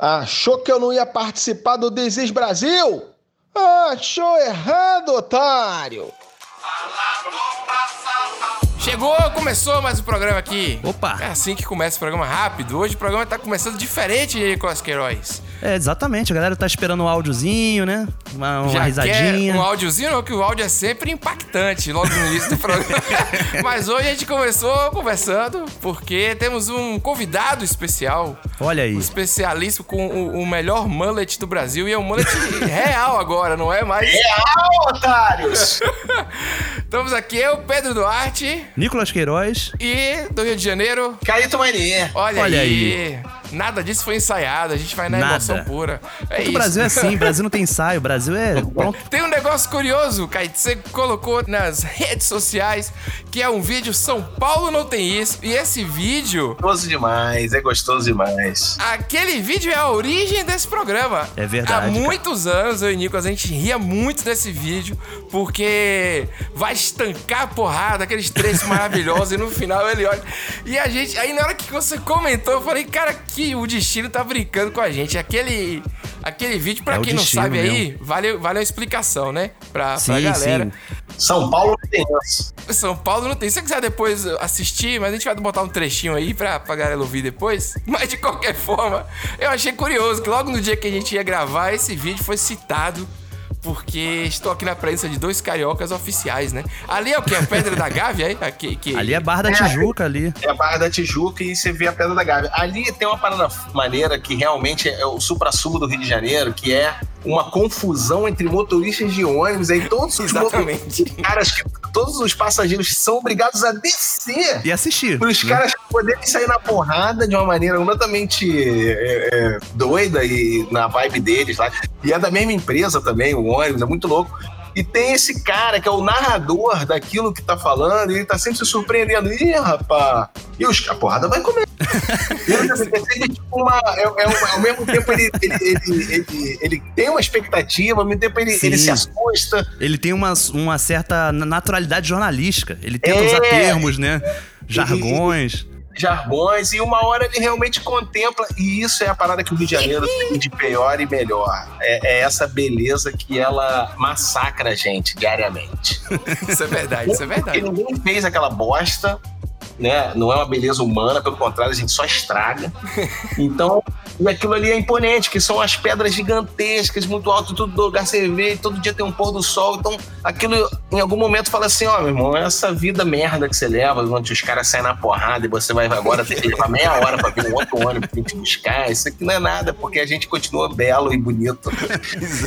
Achou que eu não ia participar do Desis Brasil? Achou errado, otário! Chegou, começou mais um programa aqui. Opa! É assim que começa o programa rápido. Hoje o programa tá começando diferente, Nicolas Queiroz. É, exatamente. A galera tá esperando um áudiozinho, né? Uma, uma Já risadinha. quer um áudiozinho, não, que o áudio é sempre impactante logo no início do programa. Mas hoje a gente começou conversando porque temos um convidado especial. Olha aí. Um especialista com o, o melhor mullet do Brasil. E é um mullet real agora, não é mais... Real, otários! Estamos aqui, eu, Pedro Duarte Nicolas Queiroz. e do Rio de Janeiro. Caíto Mania. Olha, Olha aí. Nada disso foi ensaiado, a gente vai na Nada. emoção pura. É Porque isso. o Brasil é assim, o Brasil não tem ensaio, o Brasil é pronto. Tem um negócio curioso, Kaique, você colocou nas redes sociais, que é um vídeo São Paulo não tem isso. E esse vídeo, Gostoso demais, é gostoso demais. aquele vídeo é a origem desse programa. É verdade, Há cara. muitos anos, eu e Nicolas, a gente ria muito desse vídeo, porque vai estancar a porrada, aqueles trechos maravilhosos, e no final ele olha. E a gente, aí na hora que você comentou, eu falei, cara, que o destino tá brincando com a gente. Aquele. Aquele vídeo, pra É quem não sabe aí, vale, vale a explicação, né? Pra, pra Sim, galera. sim. São Paulo não tem isso. São Paulo não tem. Se você quiser depois assistir, mas a gente vai botar um trechinho aí pra, pra galera ouvir depois. Mas de qualquer forma, eu achei curioso que logo no dia que a gente ia gravar, esse vídeo foi citado. Porque estou aqui na presença de dois cariocas oficiais, né? Ali é o que? A Pedra da Gávea, aí? Aqui, que... Ali é Barra da Tijuca ali. É a Barra da Tijuca e você vê a Pedra da Gávea. Ali tem uma parada maneira que realmente é o supra-sumo do Rio de Janeiro, que é uma confusão entre motoristas de ônibus. Aí todos os Exatamente. motoristas, caras que todos os passageiros são obrigados a descer. E assistir. Para os né? caras poderem sair na porrada de uma maneira completamente é, é, doida e na vibe deles lá. E é da mesma empresa também, o ônibus, é muito louco. E tem esse cara que é o narrador daquilo que tá falando, e ele tá sempre se surpreendendo. Ih, rapaz, e os, a porrada vai comer. Ele é tipo uma- é- é uma- ao mesmo tempo, ele, ele, ele, ele- ele tem uma expectativa, ao mesmo tempo, ele, Sim. ele se assusta. Ele tem uma, uma certa naturalidade jornalística. Ele tenta É. usar termos, né? Jargões. Jargões, e uma hora ele realmente contempla, e isso é a parada que o Rio de Janeiro tem de pior e melhor. É, é essa beleza que ela massacra a gente diariamente. Isso é verdade, isso é Porque verdade. ninguém fez aquela bosta, né? Não é uma beleza humana, pelo contrário, a gente só estraga. Então, e aquilo ali é imponente, que são as pedras gigantescas, muito alto, tudo lugar você vê, e todo dia tem um pôr do sol. Então, aquilo em algum momento fala assim: ó, meu irmão, essa vida merda que você leva, onde os caras saem na porrada e você vai agora ter que levar meia hora pra vir um outro ônibus pra te buscar, isso aqui não é nada, porque a gente continua belo e bonito.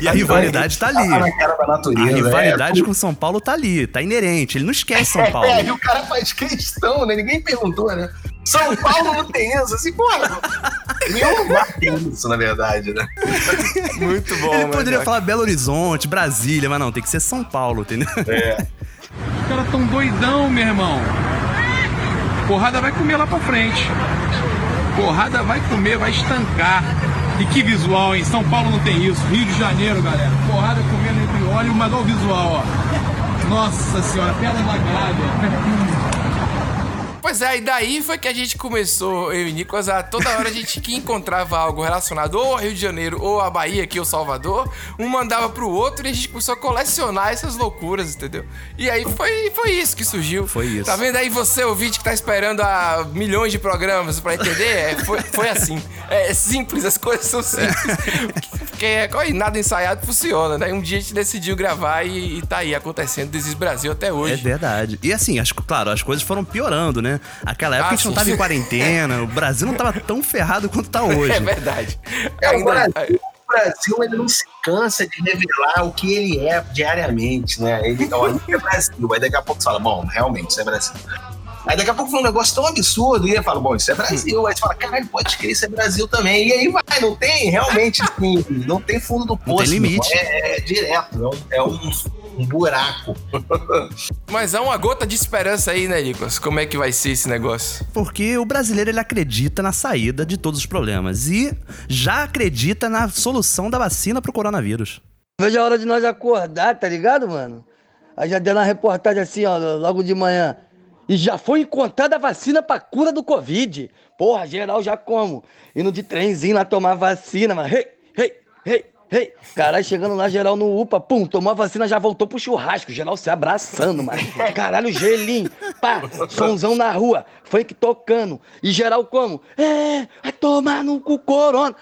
E a rivalidade tá ali. Tá na cara da A natureza. rivalidade é, com São Paulo tá ali, tá inerente. Ele não esquece São Paulo. É, e o cara faz questão, né? Ninguém perguntou, né? São Paulo não tem isso, assim, porra. Nenhum lugar tem isso, na verdade, né? Muito bom, Ele mano. poderia falar Belo Horizonte, Brasília, mas não, tem que ser São Paulo, entendeu? Os caras tão doidão, meu irmão. Porrada vai comer lá pra frente. Porrada vai comer, vai estancar. E que visual, hein? São Paulo não tem isso. Rio de Janeiro, galera. Porrada comendo entre óleo, mas olha o visual, ó. Nossa senhora, pedra da Gávea. Pois é, e daí foi que a gente começou, eu e Nicolas, a toda hora a gente que encontrava algo relacionado ou ao Rio de Janeiro ou à Bahia, aqui ou Salvador, um mandava pro outro e a gente começou a colecionar essas loucuras, entendeu? E aí foi, foi isso que surgiu. Foi isso. Tá vendo aí você, ouvinte, que tá esperando há milhões de programas pra entender? É, foi, foi assim. É, é simples, as coisas são simples. Porque é, nada ensaiado funciona, né? Um dia a gente decidiu gravar e, e tá aí acontecendo Desis Brasil até É hoje. verdade. E assim, as, claro, as coisas foram piorando, né? Aquela época Ah, a gente não sim. tava em quarentena, o Brasil não tava tão ferrado quanto tá hoje. É verdade. É, o Ainda- Brasil, o Brasil ele não se cansa de revelar o que ele é diariamente, né? Ele ó, isso é Brasil. Aí daqui a pouco você fala, bom, realmente, isso é Brasil. Aí daqui a pouco foi um negócio tão absurdo, e aí fala, bom, isso é Brasil. Aí você fala, caralho, pode crer, isso é Brasil também. E aí vai, não tem, realmente, assim, não tem fundo do poço. tem limite. É, é direto, é um, é um, buraco. Mas há uma gota de esperança aí, né, Nicolas? Como é que vai ser esse negócio? Porque o brasileiro ele acredita na saída de todos os problemas e já acredita na solução da vacina pro coronavírus. Vejo a hora de nós acordar, tá ligado, mano? Aí já deu uma reportagem assim, ó, logo de manhã. E já foi encontrada a vacina pra cura do Covid. Porra, geral já como? Indo de trenzinho lá tomar vacina, mano. Hey, hey, hey, hey. Caralho, chegando lá, geral no UPA, pum, tomou a vacina, já voltou pro churrasco. Geral se abraçando, mano. Caralho, gelinho, pá, somzão na rua, funk tocando. E geral como? É, vai tomar no cu corona.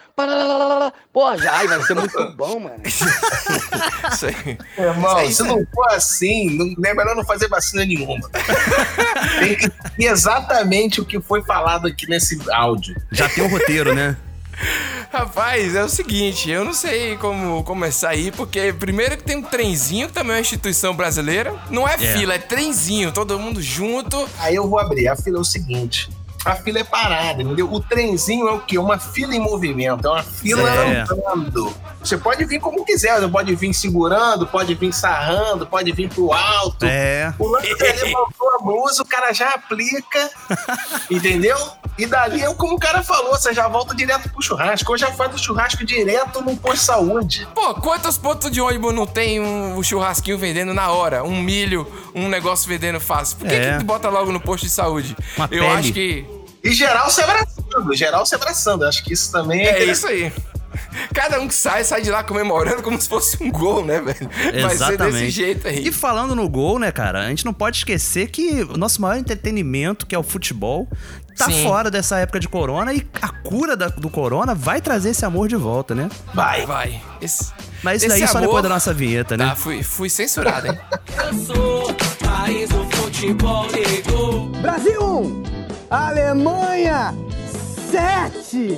Porra, já, ai, vai ser muito bom, mano. Isso aí. Irmão, Isso aí, se não for assim, não, é melhor não fazer vacina nenhuma. Tem que exatamente o que foi falado aqui nesse áudio. Já tem um roteiro, né? Rapaz, é o seguinte, eu não sei como começar aí, porque primeiro que tem um trenzinho, que também é uma instituição brasileira. Não é, fila, é trenzinho, todo mundo junto. Aí eu vou abrir. A fila é o seguinte. A fila é parada, entendeu? O trenzinho é o quê? Uma fila em movimento, é uma fila É. andando. Você pode vir como quiser, você pode vir segurando, pode vir sarrando, pode vir pro alto. É. O lance é levantou a blusa, o cara já aplica, entendeu? E dali é como o cara falou, você já volta direto pro churrasco, ou já faz o churrasco direto no posto de saúde. Pô, quantos pontos de ônibus não tem um churrasquinho vendendo na hora? Um milho, um negócio vendendo fácil? Por que, É. que tu bota logo no posto de saúde? Uma Eu pele. acho que E geral se abraçando, geral se abraçando. Acho que isso também é isso aí. Cada um que sai, sai de lá comemorando como se fosse um gol, né, velho? Vai ser desse jeito aí. E falando no gol, né, cara, a gente não pode esquecer que o nosso maior entretenimento, que é o futebol, tá Sim. fora dessa época de corona e a cura da- do corona vai trazer esse amor de volta, né? Vai. Vai. Esse, Mas isso daí só amor- depois da nossa vinheta, né? Tá, fui, fui censurado, hein? Brasil 1, Alemanha 7.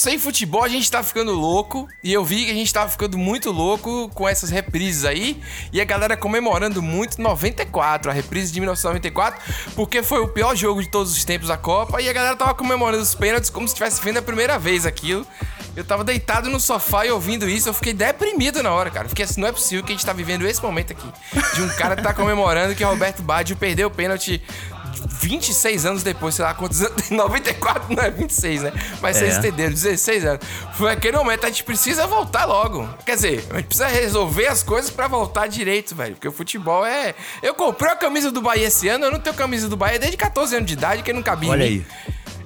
Sem futebol a gente tá ficando louco. E eu vi que a gente tava ficando muito louco com essas reprises aí. E a galera comemorando muito 94, a reprise de 1994, porque foi o pior jogo de todos os tempos da Copa. E a galera tava comemorando os pênaltis como se estivesse vendo a primeira vez aquilo. Eu tava deitado no sofá e ouvindo isso, eu fiquei deprimido na hora, cara. Fiquei assim, não é possível que a gente tá vivendo esse momento aqui. De um cara que tá comemorando que Roberto Baggio perdeu o pênalti 26 anos depois, sei lá quantos anos. 94 não é 26, né? Mas É. vocês entenderam, 16 anos. Foi aquele momento, a gente precisa voltar logo. Quer dizer, a gente precisa resolver as coisas pra voltar direito, velho. Porque o futebol é. Eu comprei a camisa do Bahia esse ano, eu não tenho camisa do Bahia desde 14 anos de idade, que não cabia Olha aí.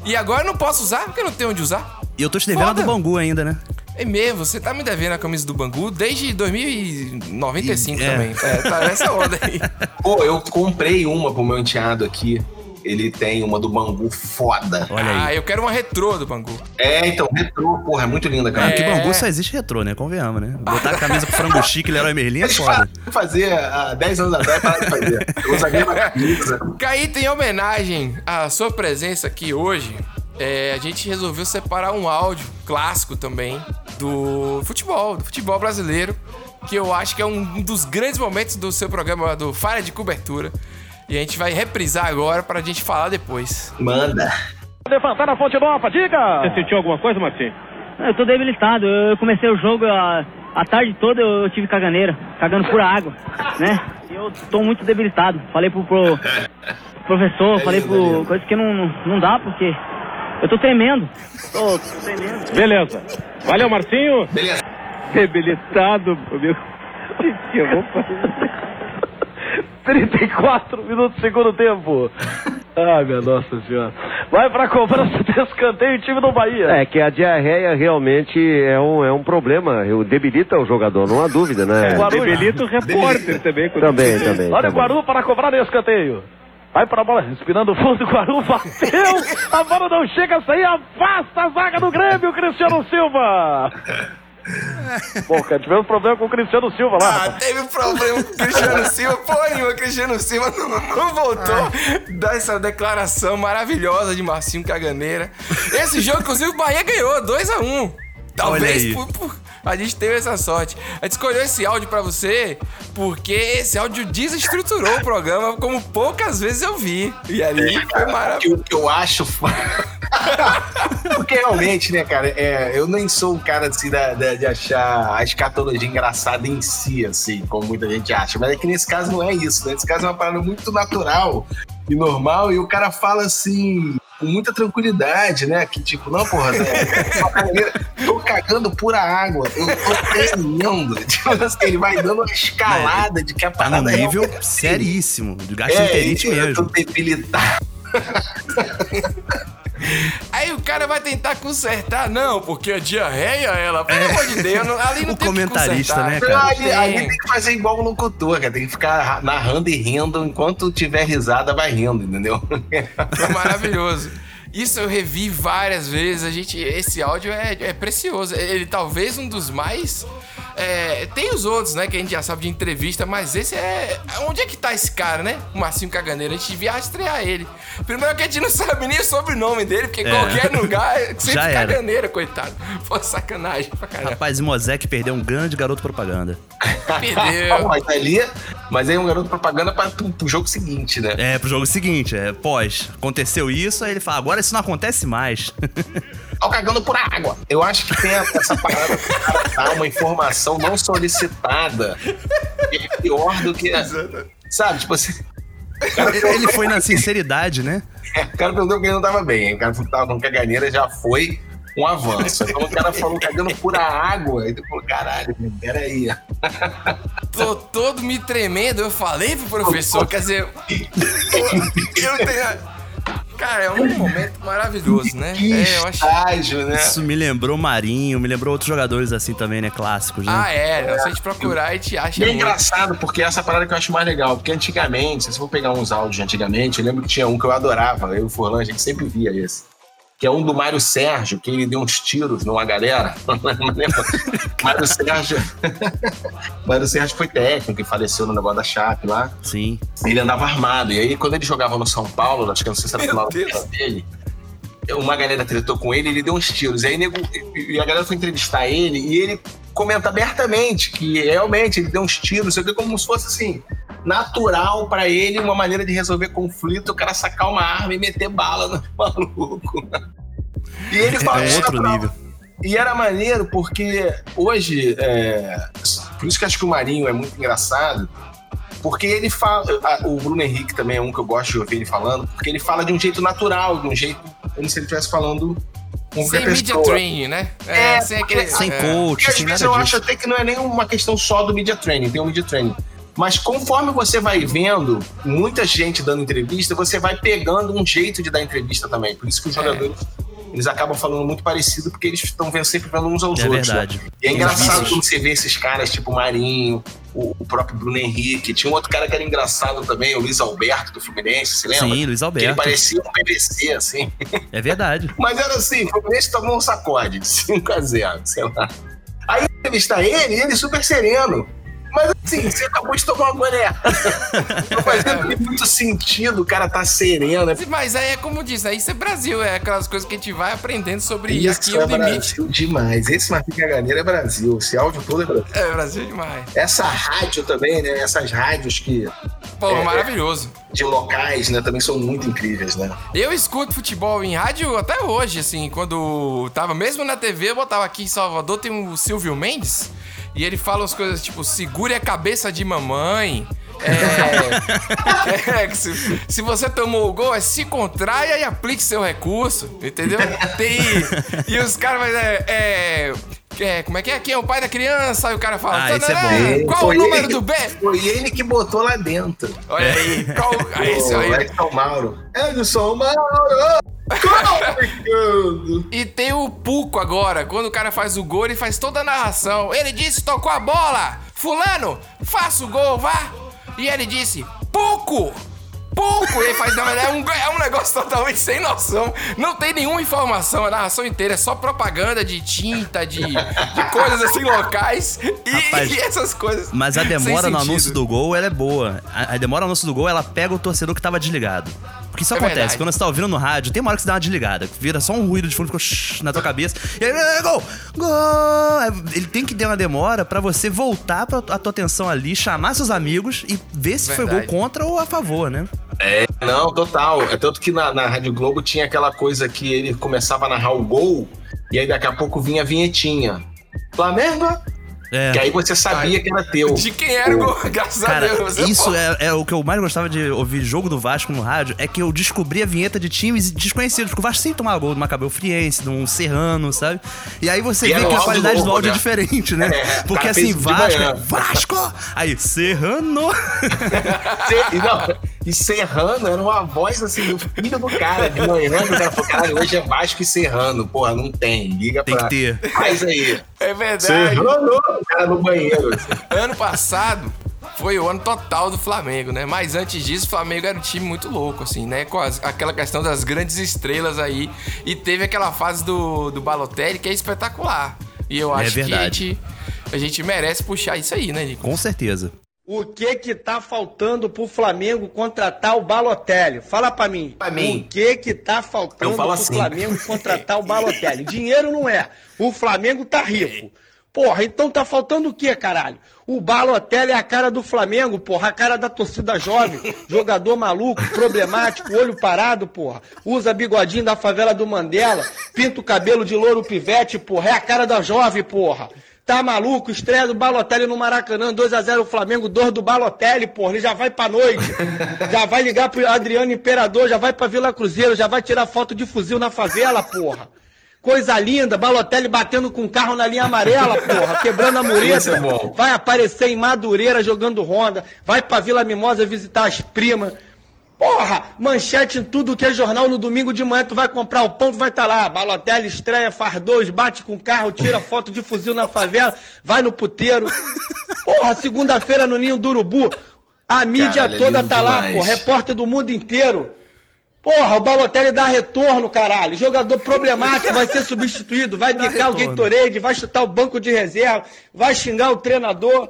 E agora eu não posso usar, porque eu não tenho onde usar. E eu tô te devendo a do. Bangu ainda, né? É mesmo, você tá me devendo a camisa do Bangu desde 2095 É. também. É, tá nessa onda aí. Pô, eu comprei uma pro meu enteado aqui. Ele tem uma do Bangu foda. Olha aí. Ah, eu quero uma retrô do Bangu. É, então, retrô, porra, é muito linda, cara. Ah, que É. Bangu só existe retrô, né? Convenhamos, né? Botar a camisa com frango chique, Leroy Merlin é foda. fazer há 10 anos atrás, pararam de fazer. Eu uso a mesma camisa. Caíto, em homenagem à sua presença aqui hoje, é, a gente resolveu separar um áudio clássico também do futebol, do futebol brasileiro, que eu acho que é um dos grandes momentos do seu programa do Falha de Cobertura. E a gente vai reprisar agora pra gente falar depois. Manda. Levantar na fonte nova, diga! Você sentiu alguma coisa, Marcinho? Eu tô debilitado. Eu comecei o jogo a, a tarde toda eu tive caganeira, cagando pura água, né? Eu tô muito debilitado. Falei pro, pro professor, falei pro coisa que não, não dá porque eu tô tremendo. Tô, tô tremendo. Beleza. Valeu, Marcinho. Beleza. Debilitado, meu. O que eu vou fazer? 34 minutos do segundo tempo. Ai, minha nossa senhora. Vai pra cobrança de escanteio o time do Bahia. É que a diarreia realmente é um, é um problema. Eu debilita o jogador, não há dúvida, né? Guarulhos. Debilita o repórter também. Também, também. Olha o. Guaru para cobrar no escanteio. Vai para a bola, respirando fundo, Guaru bateu. A bola não chega a sair, afasta a zaga do Grêmio, Cristiano Silva. Pô, cara, tivemos problema com o Cristiano Silva lá. Ah, rapaz. teve problema com o Cristiano Silva. Porra nenhuma, o Cristiano Silva não, não voltou dessa declaração maravilhosa de Marcinho Caganeira. Esse jogo, inclusive, o Bahia ganhou 2x1. Talvez por, por- a gente teve essa sorte. A gente escolheu esse áudio pra você porque esse áudio desestruturou o programa como poucas vezes eu vi. E ali foi maravilhoso. O que eu acho. Porque realmente, né, cara, é, eu nem sou um cara assim da, da- de achar a escatologia engraçada em si, assim, como muita gente acha. Mas é que nesse caso não é isso, né? Nesse caso é uma parada muito natural. e normal, e o cara fala assim, com muita tranquilidade, né? Que tipo, não, porra, né? tô cagando pura água, eu tô tremendo. Tipo assim, ele vai dando uma escalada de que a Tá parada num nível é- seríssimo, de gastroenterite é, mesmo. Eu tô debilitado. Aí o cara vai tentar consertar, não, porque a diarreia, ela, pelo amor de Deus, não- ali não O tem comentarista, consertar. né, cara? aí, aí Tem. tem que fazer igual o locutor, cara. Tem que ficar narrando e rindo. Enquanto tiver risada, vai rindo, entendeu? Foi maravilhoso. Isso eu revi várias vezes. A gente, esse áudio é, é precioso. Ele talvez um dos mais. É, tem os outros, né? Que a gente já sabe de entrevista, mas esse é. Onde é que tá esse cara, né? O Marcinho Caganeiro. A gente devia rastrear ele. Primeiro que a gente não sabe nem o sobrenome dele, porque É. qualquer lugar é sempre Já era. Caganeiro, coitado. Pô, sacanagem pra caramba. Rapaz, Mosek perdeu um grande garoto propaganda. Perdeu. mas ali. Mas aí é um garoto propaganda para pro, pro jogo seguinte, né? É, pro jogo seguinte, é pós. Aconteceu isso, aí ele fala, agora isso não acontece mais. Ó, cagando por água. Eu acho que tem essa parada dar uma informação não solicitada. que É pior do que. Sabe, tipo assim. Ele foi na sinceridade, né? O cara perguntou que ele não tava bem. O cara falou que tava com caganeira, já foi um avanço. Então o cara falou cagando pura água. Aí tu falou, caralho, peraí. Tô todo me tremendo. Eu falei pro professor, quer dizer, eu tenho. Cara, é um momento maravilhoso, né? Que É, eu acho. estágio, né? Isso me lembrou Marinho, me lembrou outros jogadores assim também, né? Clássicos, né? Ah, é. Se a gente procurar, a gente acha E é muito. engraçado, porque essa parada que eu acho mais legal, porque antigamente, se for pegar uns áudios de antigamente, eu lembro que tinha um que eu adorava, eu e o Forlan, a gente sempre via esse. Que é um do Mário Sérgio, que ele deu uns tiros numa galera. Mário Sérgio. Mário Sérgio foi técnico e faleceu no negócio da Chape lá. Sim. Ele andava armado. E aí, quando ele jogava no São Paulo, acho que eu não sei se era final dele, uma galera tretou com ele, ele deu uns tiros. E aí nego, e a galera foi entrevistar ele e ele comenta abertamente que realmente ele deu uns tiros, sei o que, como se fosse assim, natural pra ele, uma maneira de resolver conflito, o cara sacar uma arma e meter bala no maluco. E ele fala É isso outro nível. E era maneiro porque hoje, é, por isso que acho que o Marinho é muito engraçado, porque ele fala, o Bruno Henrique também é um que eu gosto de ouvir ele falando, porque ele fala de um jeito natural, de um jeito como se ele estivesse falando com Sem media training, né? É, É, sem aquele. Sem é. coach, às sem vezes nada eu disso. acho até que não é nem uma questão só do media training, tem o media training. Mas conforme você vai vendo muita gente dando entrevista, você vai pegando um jeito de dar entrevista também. Por isso que os É. jogadores eles acabam falando muito parecido, porque eles estão vendo, sempre vendo uns aos É outros. verdade. né? E é engraçado quando você vê esses caras, tipo o Marinho, o, o próprio Bruno Henrique. Tinha um outro cara que era engraçado também, o Luiz Alberto do Fluminense, você lembra? Sim, Luiz Que ele Alberto. parecia um PVC, assim. É verdade. Mas era assim, o Fluminense tomou um sacode de 5 a 0 sei lá. Aí entrevistar ele, ele super sereno. Mas assim, você acabou de tomar uma goleada. Não fazia muito sentido o cara tá sereno. né? Mas aí é como diz, né? Isso é Brasil, é aquelas coisas que a gente vai aprendendo sobre Isso aqui é o limite. Brasil demais. Esse Marquinhos Caganeira é Brasil. Esse áudio todo é Brasil. É Brasil demais. Essa rádio também, né? Essas rádios que Pô, É. maravilhoso. de locais, né? Também são muito incríveis, né? Eu escuto futebol em rádio até hoje, assim, quando tava mesmo na TV, eu botava aqui em Salvador, tem o Silvio Mendes, e ele fala umas coisas tipo, segure a cabeça de mamãe. É, é, que se, se você tomou o gol, é se contraia e aplique seu recurso, entendeu? Tem, e os caras, é, é, é, como é que é? Quem é o pai da criança? Aí o cara fala, Ah, isso é "Tananã, bom. qual Foi o número ele- do B? Foi ele que botou lá dentro. Olha aí, qual, aí, esse aí. Edson Mauro. Edson Mauro! E tem o Puco agora. Quando o cara faz o gol, ele faz toda a narração. Ele disse: tocou a bola. Fulano, faça o gol, vá. E ele disse: Puco! Puco! E ele faz, na verdade, é um, é um negócio totalmente sem noção. Não tem nenhuma informação. A narração inteira é só propaganda de tinta, de, de coisas assim locais. E, Rapaz, e essas coisas. Mas a demora no sentido. anúncio do gol, ela é boa. A, a demora no anúncio do gol, ela pega o torcedor que tava desligado. Porque isso É acontece, verdade. quando você tá ouvindo no rádio, tem uma hora que você dá uma desligada. Vira só um ruído de fundo, ficou na tua cabeça. E aí, "É, gol! Gol! Ele tem que ter uma demora pra você voltar pra a tua atenção ali, chamar seus amigos e ver se foi Verdade. gol contra ou a favor, né? É, não, total. É tanto que na, na Rádio Globo tinha aquela coisa que ele começava a narrar o gol e aí daqui a pouco vinha a vinhetinha. Flamengo? É. Que aí você sabia que era teu. De quem era o gol? Graças Cara, a Deus. isso Pô. é, é o que eu mais gostava de ouvir jogo do Vasco no rádio, é que eu descobri a vinheta de times desconhecidos, porque o Vasco sempre tomava gol do Macabeu Friense, de um Serrano, sabe? E aí você E vê que o a qualidade do louco, áudio é né? diferente, né? É, porque assim, de Vasco, é Vasco! Aí, Serrano! Se- e não, e Serrano era uma voz assim do filho do cara, de manhã, o cara falou, caralho, hoje é Vasco e Serrano. Porra, não tem. Liga Tem pra. que ter. Faz aí. É verdade. Serrano, o cara no banheiro. Ano passado foi o ano total do Flamengo, né? Mas antes disso, o Flamengo era um time muito louco, assim, né? Com as- aquela questão das grandes estrelas aí. E teve aquela fase do, do Balotelli que é espetacular. E eu É acho que a gente, a gente merece puxar isso aí, né, Nico? Com certeza. O que que tá faltando pro Flamengo contratar o Balotelli? Fala pra mim. Pra mim. O que que tá faltando pro assim. Flamengo contratar o Balotelli? Dinheiro não é. O Flamengo tá rico. Porra, então tá faltando o quê, caralho? O Balotelli é a cara do Flamengo, porra, a cara da torcida jovem, jogador maluco, problemático, olho parado, porra. Usa bigodinho da favela do Mandela, pinta o cabelo de louro pivete, porra, é a cara da jovem, porra. Tá maluco? Estreia do Balotelli no Maracanã, 2x0 o Flamengo, 2 do Balotelli, porra. Ele já vai pra noite. Já vai ligar pro Adriano Imperador, já vai pra Vila Cruzeiro, já vai tirar foto de fuzil na favela, porra. Coisa linda, Balotelli batendo com o carro na linha amarela, porra, quebrando a mureta. é. Vai aparecer em Madureira jogando Honda, vai pra Vila Mimosa visitar as primas. Porra, manchete em tudo que é jornal no domingo de manhã, tu vai comprar o pão, tu vai estar lá. Balotelli estreia, faz dois, bate com o carro, tira foto de fuzil na favela, vai no puteiro. Porra, segunda-feira no Ninho do Urubu, a mídia Caralho, é toda tá lá, demais. porra, repórter do mundo inteiro. Porra, o Balotelli dá retorno, caralho. Jogador problemático, vai ser substituído, vai bicar o. Gatorade, vai chutar o banco de reserva, vai xingar o treinador.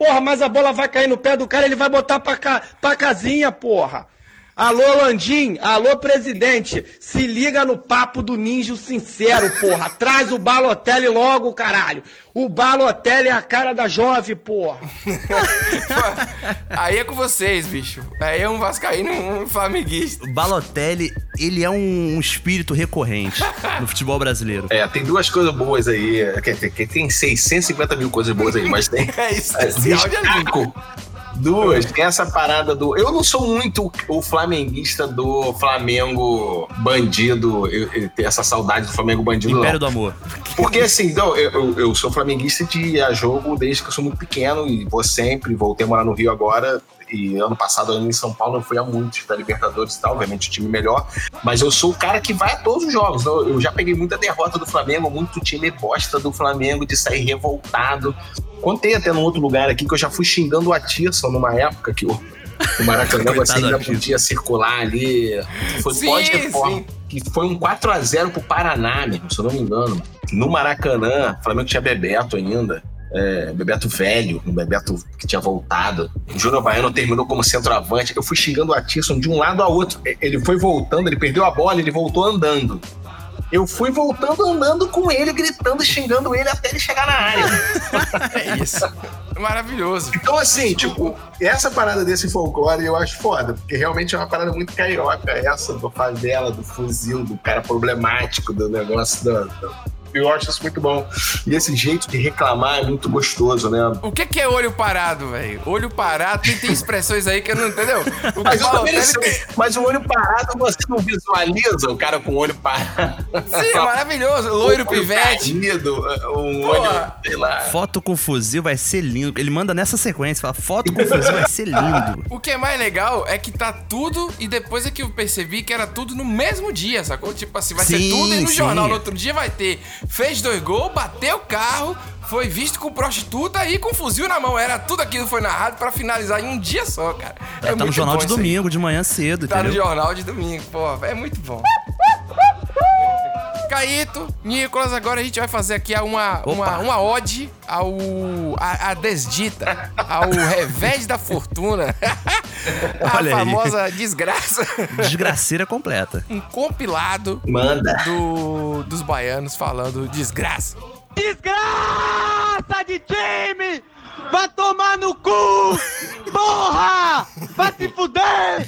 Porra, mas a bola vai cair no pé do cara, ele vai botar pra, ca... pra casinha, porra. Alô, Landim, alô, presidente, se liga no papo do ninja sincero, porra. Traz o Balotelli logo, caralho. O Balotelli é a cara da jovem, porra. Aí é com vocês, bicho. Aí é um vascaíno um flamenguista. O Balotelli, ele é um, um espírito recorrente no futebol brasileiro. É, tem duas coisas boas aí. Tem 650 mil coisas boas aí, mas tem. É isso, esse áudio é. Duas, tem essa parada do. Eu não sou muito o flamenguista do Flamengo bandido. Eu, eu essa saudade do Flamengo bandido. não. Império do Amor. Porque assim, não, eu, eu, sou flamenguista de a jogo desde que eu sou muito pequeno e vou sempre, voltei a morar no Rio agora. E ano passado, em São Paulo, eu fui a muitos da Libertadores e tal, obviamente o time melhor. Mas eu sou o cara que vai a todos os jogos. Eu, eu já peguei muita derrota do Flamengo, muito time bosta do Flamengo, de sair revoltado. Contei até num outro lugar aqui que eu já fui xingando o Atirson numa época que o, o Maracanã você ainda podia circular ali. Foi pós-reforma que foi um 4x0 pro Paraná, mesmo, se eu não me engano. No Maracanã, o Flamengo tinha Bebeto ainda. É, Bebeto velho, um Bebeto que tinha voltado. O Júnior Baiano terminou como centroavante. Eu fui xingando o Atisson de um lado a outro. Ele foi voltando, ele perdeu a bola, ele voltou andando. Eu fui voltando andando com ele, gritando, xingando ele até ele chegar na área. É isso. Maravilhoso. Então, assim, tipo, essa parada desse folclore eu acho foda, porque realmente é uma parada muito carioca, essa do favela, do fuzil, do cara problemático, do negócio da. Eu acho isso muito bom. E esse jeito de reclamar é muito gostoso, né? O que, que é olho parado, velho? Olho parado, tem, tem expressões aí que eu não entendeu. O Mas, eu também Balotelli sei, tem- mas o olho parado, você não visualiza o cara com o olho parado. Sim, é maravilhoso. Loiro olho pivete. caído, um Porra. olho, sei lá. Foto com fuzil vai ser lindo. Ele manda nessa sequência, fala, foto com fuzil vai ser lindo. O que é mais legal é que tá tudo e depois é que eu percebi que era tudo no mesmo dia, sacou? Tipo assim, vai ser Sim, tudo e no sim. jornal no outro dia vai ter. Fez dois gols, bateu o carro, foi visto com prostituta e com fuzil na mão. Era tudo aquilo foi narrado pra finalizar em um dia só, cara. É tá no jornal de isso aí. domingo, de manhã cedo, Tá no entendeu? jornal de domingo, pô. É muito bom. Caíto, Nicolas, agora a gente vai fazer aqui uma, uma, uma ode ao. a, a desdita, ao revés da fortuna. a Olha aí. famosa desgraça. Desgraceira completa. Um compilado Manda. do, dos baianos falando desgraça. Desgraça de time! Vai tomar no cu! Porra! Vai se fuder!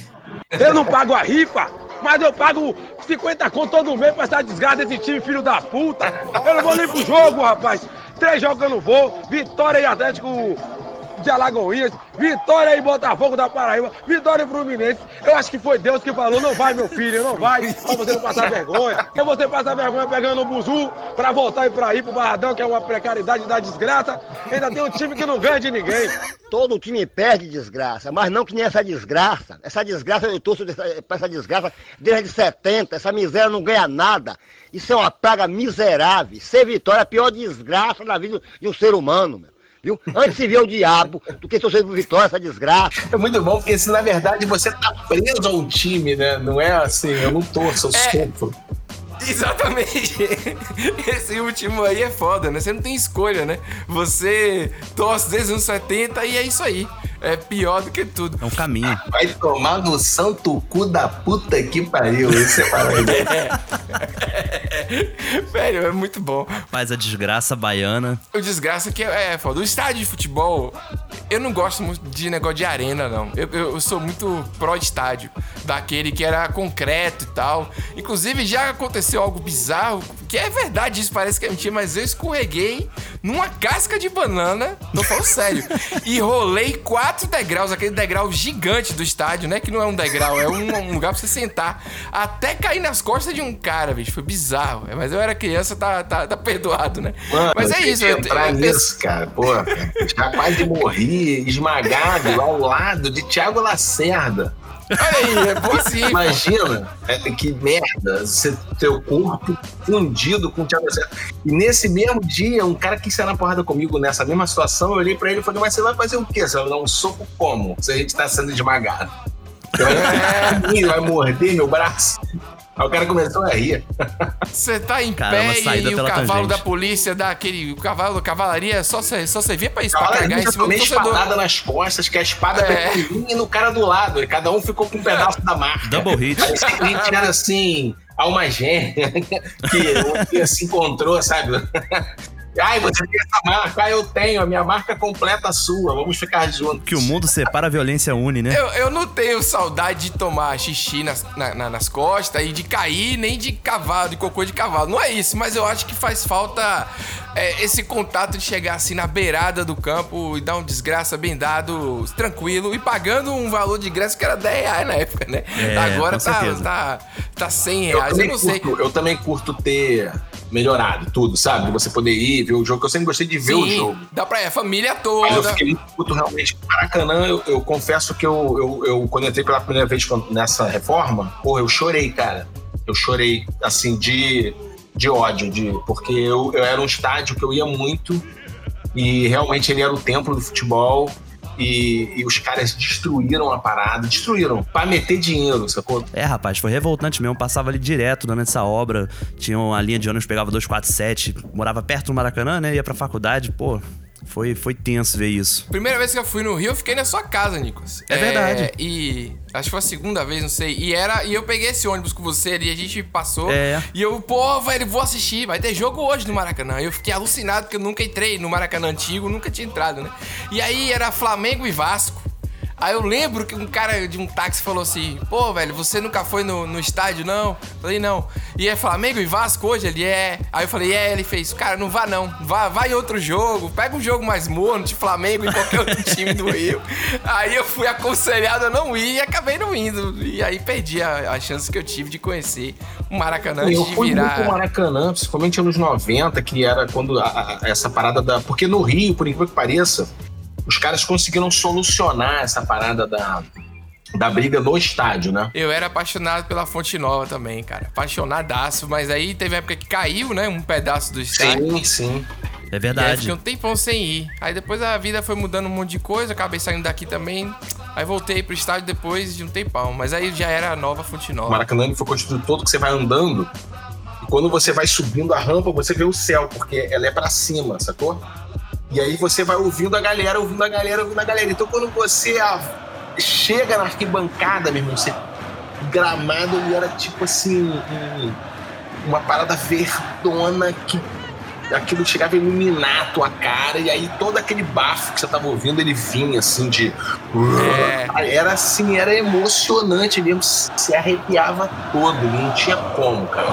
Eu não pago a rifa, mas eu pago 50 conto todo mês pra essa desgraça desse time, filho da puta! Eu não vou nem pro jogo, rapaz! três jogos eu não vou. Vitória e Atlético de Alagoinhas, Vitória e Botafogo da Paraíba, Vitória e Fluminense. Eu acho que foi Deus que falou: não vai, meu filho, não vai, pra você não passar vergonha. É você passar vergonha pegando o buzu pra voltar e pra ir pro Barradão, que é uma precariedade da desgraça. Ainda tem um time que não ganha de ninguém. Todo time perde desgraça, mas não que nem essa desgraça. Essa desgraça, eu torço pra essa desgraça desde 70. Essa miséria não ganha nada. Isso é uma praga miserável. Ser vitória é a pior desgraça na vida de um ser humano, meu. Viu? Antes se vê o diabo do que torcer por vitória, essa desgraça. É muito bom, porque se na verdade você tá preso a um time, né? Não é assim, eu não torço, eu sofro. Exatamente. Esse último aí é foda, né? Você não tem escolha, né? Você torce desde os anos 70 e é isso aí. É pior do que tudo. É um caminho. Vai tomar no santo cu da puta que pariu. Isso é maravilhoso. Velho, é muito bom. Faz a desgraça baiana. O desgraça que é, é foda. O estádio de futebol, eu não gosto muito de negócio de arena, não. Eu, eu- eu sou muito pró-estádio. Daquele que era concreto e tal. Inclusive, já aconteceu algo bizarro, que é verdade, isso parece que é mentira, mas eu escorreguei numa casca de banana, tô falando sério, e rolei quatro degraus, aquele degrau gigante do estádio, né? Que não é um degrau, é um, um lugar pra você sentar, até cair nas costas de um cara, bicho. Foi bizarro. Mas eu era criança, tá, tá, tá perdoado, né? Mano, mas é isso, que eu- entrar eu- nisso, cara. Pô, já quase morri, esmagado ao lado de Thiago Lacerda. Aí, é possível. Imagina, é, que merda, você, teu corpo fundido com o Thiago Lacerda. E nesse mesmo dia, um cara quis sair na porrada comigo nessa mesma situação, eu olhei pra ele e falei, mas você vai fazer o quê? Você vai dar um soco como? Se a gente tá sendo esmagado. Você vai, vai morder meu braço? Aí o cara começou a rir. Você tá em Cara, uma pé e o cavalo tangente. da polícia dá aquele. O cavalo, cavalaria só, só servia pra isso, pra Cara, cagar em cima do espadada nas costas, que a espada É. pegou em mim e no cara do lado. E cada um ficou com um pedaço da marca. Double hit. Parecia que a gente era assim, alma gêmea, que dia se encontrou, sabe? Ai, você tem essa marca, ah, eu tenho, a minha marca completa a sua, vamos ficar juntos. Que o mundo separa, a violência une, né? Eu, eu não tenho saudade de tomar xixi nas, na- na- nas costas e de cair, nem de cavalo, de cocô de cavalo. Não é isso, mas eu acho que faz falta é, esse contato de chegar assim na beirada do campo e dar um desgraça bem dado, tranquilo, e pagando um valor de ingresso que era 10 reais na época, né? É, Agora tá, certeza. tá, tá 100 Eu reais, eu, também, não sei. curto, eu também curto ter melhorado tudo, sabe? De você poder ir, ver o jogo, que eu sempre gostei de ver o Sim, jogo. dá pra ir a família Mas eu toda. fiquei muito puto realmente o Maracanã. Eu, eu confesso que eu, eu, eu, quando entrei pela primeira vez nessa reforma, porra, eu chorei, cara. Eu chorei, assim, de, de ódio, de, porque eu, eu era um estádio que eu ia muito e realmente ele era o templo do futebol. E, e os caras destruíram a parada, destruíram, pra meter dinheiro, sacou? É, rapaz, foi revoltante mesmo. Passava ali direto durante essa obra. Tinha uma linha de ônibus, pegava 247. Morava perto do Maracanã, né? Ia pra faculdade. Pô, foi, foi tenso ver isso. Primeira vez que eu fui no Rio, eu fiquei na sua casa, Nicolas. É verdade. E acho que foi a segunda vez, não sei. E era e eu peguei esse ônibus com você ali, a gente passou. É. E eu, pô, velho, vou assistir. Vai ter jogo hoje no Maracanã. Eu fiquei alucinado porque eu nunca entrei no Maracanã antigo, nunca tinha entrado, né? E aí era Flamengo e Vasco. Aí eu lembro que um cara de um táxi falou assim: Pô, velho, você nunca foi no, no estádio, não? Falei, não. E é Flamengo e Vasco hoje? Ele é. Aí eu falei, é. Ele fez, cara, não vá não. Vá, vai em outro jogo. Pega um jogo mais morno, de Flamengo e qualquer outro time do Rio. Aí eu fui aconselhado a não ir e acabei não indo. E aí perdi a, a chance que eu tive de conhecer o Maracanã Eu de fui muito virar. Maracanã, principalmente anos 90, que era quando a- a- essa parada da. Porque no Rio, por incrível que pareça, os caras conseguiram solucionar essa parada da, da briga no estádio, né? Eu era apaixonado pela Fonte Nova também, cara. Apaixonadaço. Mas aí teve época que caiu, né? Um pedaço do estádio. Sim, sim. É E aí verdade. fiquei um tempão sem ir. Aí depois a vida foi mudando um monte de coisa, acabei saindo daqui também. Aí voltei pro estádio depois de um tempão. Mas aí já era a nova Fonte O Nova. Maracanã ele foi construído todo que você vai andando. E quando você vai subindo a rampa, você vê o céu, porque ela é pra cima, sacou? E aí você vai ouvindo a galera, ouvindo a galera, ouvindo a galera. Então quando você ah, chega na arquibancada, meu irmão, você, o gramado ele era tipo assim, um- uma parada verdona que aquilo chegava a iluminar a tua cara, e aí todo aquele bafo que você tava ouvindo, ele vinha assim de. É. Era assim, era emocionante mesmo, se arrepiava todo, não tinha como, cara.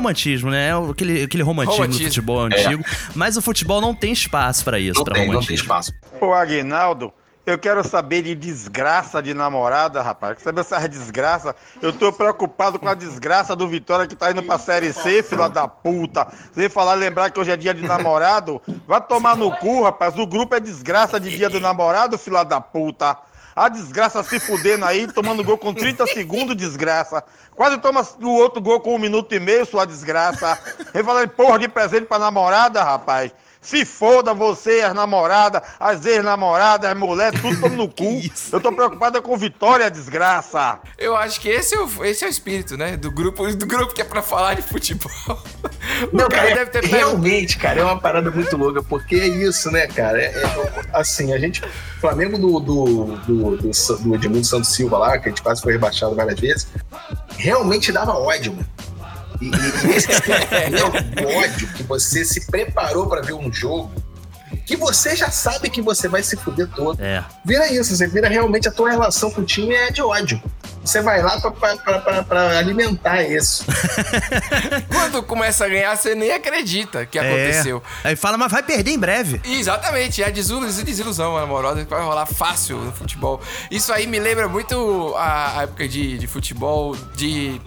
Romantismo, né? É Aquele, aquele romantismo, Romantismo. do futebol antigo. Mas o futebol não tem espaço pra isso, Não pra tem, não tem romantismo. espaço. Ô Aguinaldo, eu quero saber de desgraça de namorada, rapaz. Quero saber essas desgraças. Eu tô preocupado com a desgraça do Vitória que tá indo pra Série C, filha da puta. Você falar, lembrar que hoje é dia de namorado? Vai tomar no cu, rapaz. O grupo é desgraça de dia do namorado, filha da puta. A desgraça se fudendo aí, tomando gol com 30 segundos, desgraça. Quase toma o outro gol com um minuto e meio, sua desgraça. Falando porra de presente pra namorada, rapaz. Se foda você, as namoradas, as ex-namoradas, as mulheres, tudo toma no cu. Eu tô preocupada com Vitória, desgraça. Eu acho que esse é o, esse é o espírito, né? Do grupo, do grupo que é pra falar de futebol. O Não, cara cara, deve ter pego. realmente, cara, é uma parada muito louca, porque é isso, né, cara? É- é- assim, a gente. O Flamengo do, do, do, do, do Edmundo Santos Silva lá, que a gente quase foi rebaixado várias vezes, realmente dava ódio, mano. E, e esse é o ódio que você se preparou pra ver um jogo que você já sabe que você vai se fuder todo. É. Vira isso, você vira realmente a tua relação com o time é de ódio. Você vai lá pra alimentar isso. Quando começa a ganhar, você nem acredita que aconteceu. É. Aí fala, mas vai perder em breve. Exatamente, é a desilusão, desilusão amorosa que vai rolar fácil no futebol. Isso aí me lembra muito a a época de, de futebol, de,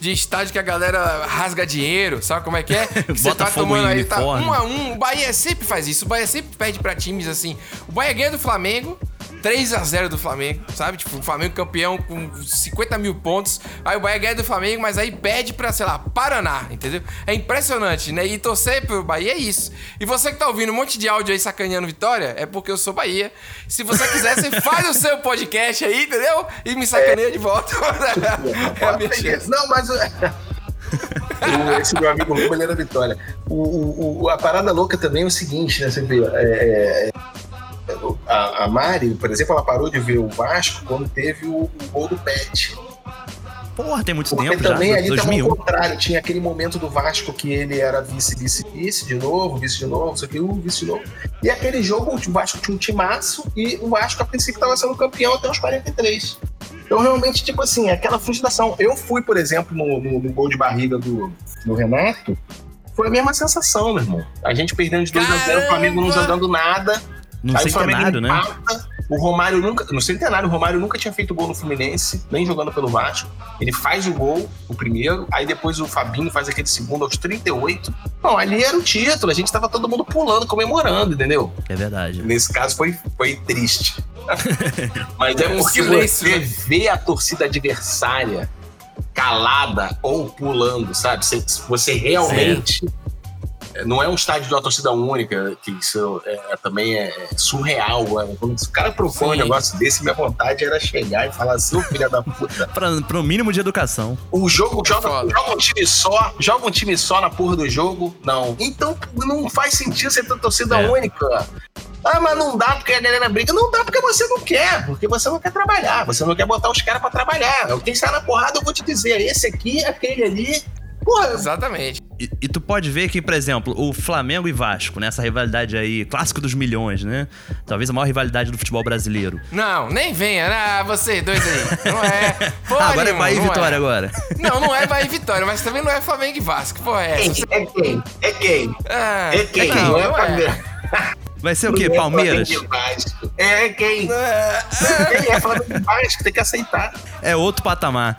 de estádio que a galera rasga dinheiro, sabe como é que é? Que você tá fogo tomando aí, tá um a um. O Bahia sempre faz isso, o Bahia sempre perde pra times assim. O Bahia ganha do Flamengo. 3 a 0 do Flamengo, sabe? Tipo, o Flamengo campeão com 50 mil pontos. Aí o Bahia ganha do Flamengo, mas aí pede pra, sei lá, Paraná, entendeu? É impressionante, né? E torcer pro Bahia é isso. E você que tá ouvindo um monte de áudio aí sacaneando Vitória, é porque eu sou Bahia. Se você quiser, você faz o seu podcast aí, entendeu? E me sacaneia de volta. é a minha chance. Não, mas. Esse meu amigo ele era Vitória. O, o- o- a parada louca também é o seguinte, né? Você vê, é, é, a, a Mari, por exemplo, ela parou de ver o Vasco quando teve o, o gol do Pet. Porra, tem muito Porque tempo também já. ali tava 2001. ao contrário, tinha aquele momento do Vasco que ele era vice, vice, vice de novo, vice de novo, isso aqui, uh, vice de novo. E aquele jogo, o Vasco tinha um timaço e o Vasco, a princípio, estava sendo campeão até os 43. Então, realmente, tipo assim, aquela frustração. Eu fui, por exemplo, no, no- no gol de barriga do, do Renato, foi a mesma sensação, meu irmão. A gente perdendo de 2 a 0 o Flamengo não jogando nada. No Aí o Flamengo centenário, né? O Romário nunca. No centenário, o Romário nunca tinha feito gol no Fluminense, nem jogando pelo Vasco. Ele faz o gol, o primeiro, aí depois o Fabinho faz aquele segundo aos 38. Bom, ali era o título, a gente tava todo mundo pulando, comemorando, entendeu? É verdade. Nesse caso foi, foi triste. Mas é porque silêncio, você né? vê a torcida adversária calada ou pulando, sabe? Você, você realmente. Não é um estádio de uma torcida única, que isso é, é- também é surreal. é. Quando o cara propõe um negócio desse, minha vontade era chegar e falar assim, ô filha da puta. Pra, pro mínimo de educação. O jogo joga, joga um time só, joga um time só na porra do jogo? Não. Então não faz sentido você ter torcida É. única. Ah, mas não dá porque a galera briga. Não dá porque você não quer, porque você não quer trabalhar, você não quer botar os caras pra trabalhar. Quem sai na porrada, eu vou te dizer, esse aqui, aquele ali. Porra, Exatamente. E, e tu pode ver que, por exemplo, o Flamengo e Vasco, né? Essa rivalidade aí, clássico dos milhões, né? Talvez a maior rivalidade do futebol brasileiro. Não, nem venha. Ah, vocês dois aí. Não é. Porra Ah, agora é nenhuma, Bahia e não Vitória é. agora. Não, não é Bahia e Vitória, mas também não é Flamengo e Vasco. Porra, é essa? é quem? É quem? Ah, É quem? Não, Não é não Palmeiras. Vai ser o quê? É Palmeiras? E Vasco. É quem? Quem é Flamengo e Vasco? Tem que aceitar. É outro patamar.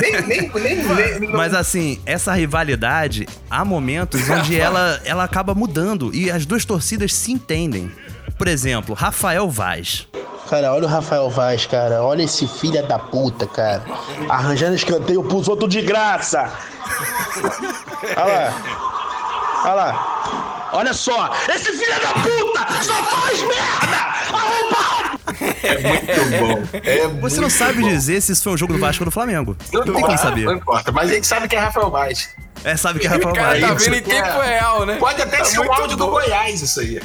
Nem, nem, nem, nem, Mas assim, essa rivalidade, há momentos onde ela, ela acaba mudando e as duas torcidas se entendem. Por exemplo, Rafael Vaz. Cara, olha o Rafael Vaz, cara. Olha esse filho da puta, cara. Arranjando escanteio pros outros de graça. Olha lá. Olha lá. Olha só. Esse filho da puta só faz merda! É muito bom. É Você não muito sabe bom. dizer se isso foi um jogo do Vasco ou do Flamengo. Não, Não tem como saber. Não importa, mas a gente sabe que é Rafael Vaz. É, sabe que é Rafael Vaz. tá vendo em é- tempo real, né? Pode até Tá ser um áudio do bom. Goiás, isso aí.